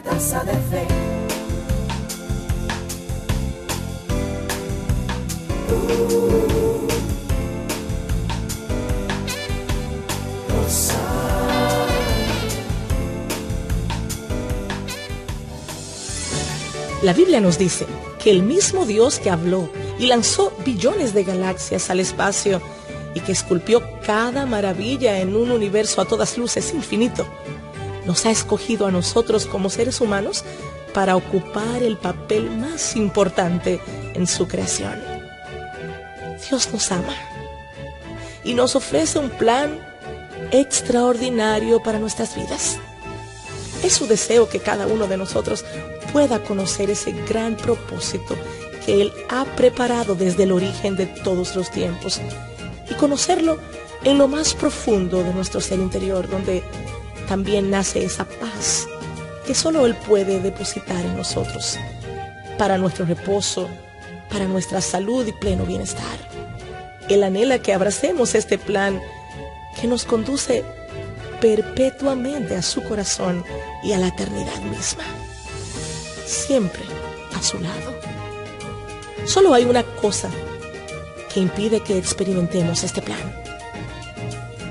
de fe. La Biblia nos dice que el mismo Dios que habló y lanzó billones de galaxias al espacio y que esculpió cada maravilla en un universo a todas luces infinito, nos ha escogido a nosotros como seres humanos para ocupar el papel más importante en su creación. Dios nos ama y nos ofrece un plan extraordinario para nuestras vidas. Es su deseo que cada uno de nosotros pueda conocer ese gran propósito que Él ha preparado desde el origen de todos los tiempos y conocerlo en lo más profundo de nuestro ser interior, donde también nace esa paz que solo Él puede depositar en nosotros para nuestro reposo, para nuestra salud y pleno bienestar. Él anhela que abracemos este plan que nos conduce perpetuamente a su corazón y a la eternidad misma. Siempre a su lado. Solo hay una cosa que impide que experimentemos este plan.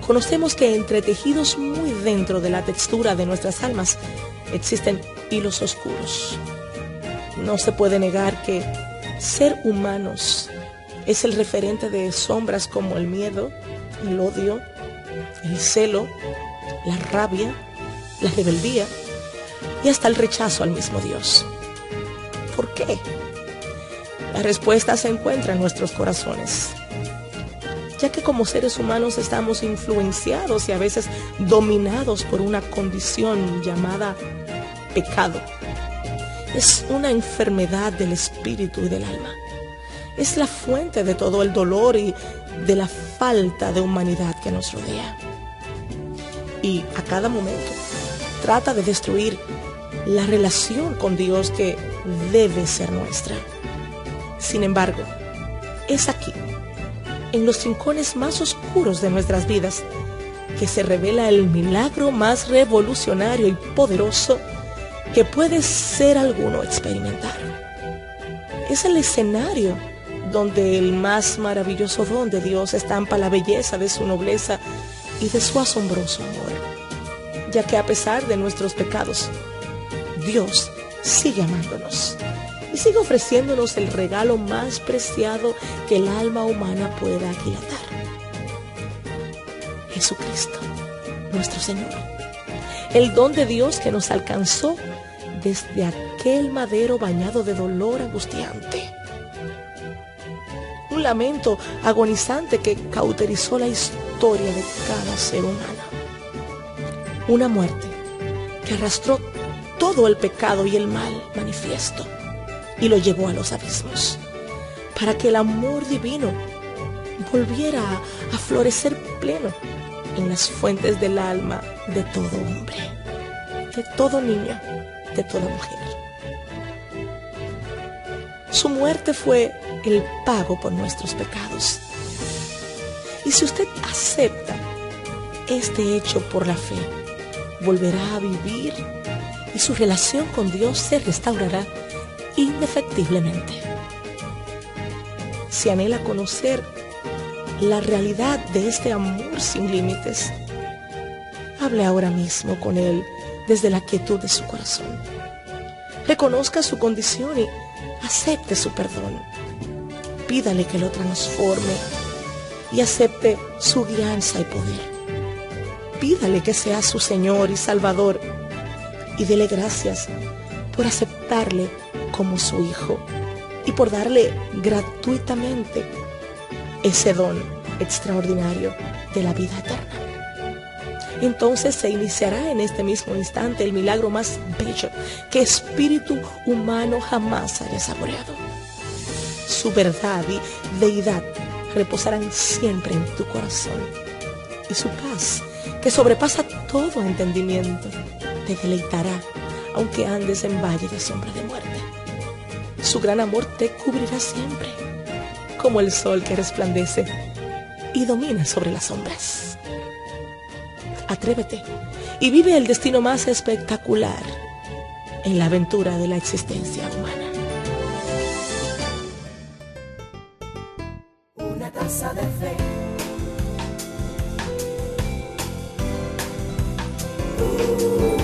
Conocemos que entre tejidos muy dentro de la textura de nuestras almas existen hilos oscuros. No se puede negar que ser humanos es el referente de sombras como el miedo, el odio, el celo, la rabia, la rebeldía y hasta el rechazo al mismo Dios. ¿Por qué? La respuesta se encuentra en nuestros corazones, ya que como seres humanos estamos influenciados y a veces dominados por una condición llamada pecado. Es una enfermedad del espíritu y del alma. Es la fuente de todo el dolor y de la falta de humanidad que nos rodea. Y a cada momento trata de destruir la relación con Dios que debe ser nuestra. Sin embargo, es aquí, en los rincones más oscuros de nuestras vidas, que se revela el milagro más revolucionario y poderoso que puede ser alguno experimentar. Es el escenario donde el más maravilloso don de Dios estampa la belleza de su nobleza y de su asombroso amor, ya que a pesar de nuestros pecados, Dios sigue amándonos y sigue ofreciéndonos el regalo más preciado que el alma humana pueda aquilatar. Jesucristo, nuestro Señor, el don de Dios que nos alcanzó desde aquel madero bañado de dolor angustiante. Un lamento agonizante que cauterizó la historia de cada ser humano. Una muerte que arrastró todo el pecado y el mal manifiesto y lo llevó a los abismos, para que el amor divino volviera a, florecer pleno en las fuentes del alma de todo hombre, de todo niño, de toda mujer. Su muerte fue el pago por nuestros pecados. Y si usted acepta este hecho por la fe, volverá a vivir y su relación con Dios se restaurará indefectiblemente. Si anhela conocer la realidad de este amor sin límites, hable ahora mismo con Él desde la quietud de su corazón. Reconozca su condición y acepte su perdón. Pídale que lo transforme y acepte su guianza y poder. Pídale que sea su Señor y Salvador y dele gracias por aceptarle como su Hijo y por darle gratuitamente ese don extraordinario de la vida eterna. Entonces se iniciará en este mismo instante el milagro más bello que espíritu humano jamás haya saboreado. Su verdad y deidad reposarán siempre en tu corazón y su paz, que sobrepasa todo entendimiento, te deleitará aunque andes en valle de sombra de muerte. Su gran amor te cubrirá siempre, como el sol que resplandece y domina sobre las sombras. Atrévete y vive el destino más espectacular en la aventura de la existencia humana. Una taza de fe. Uh.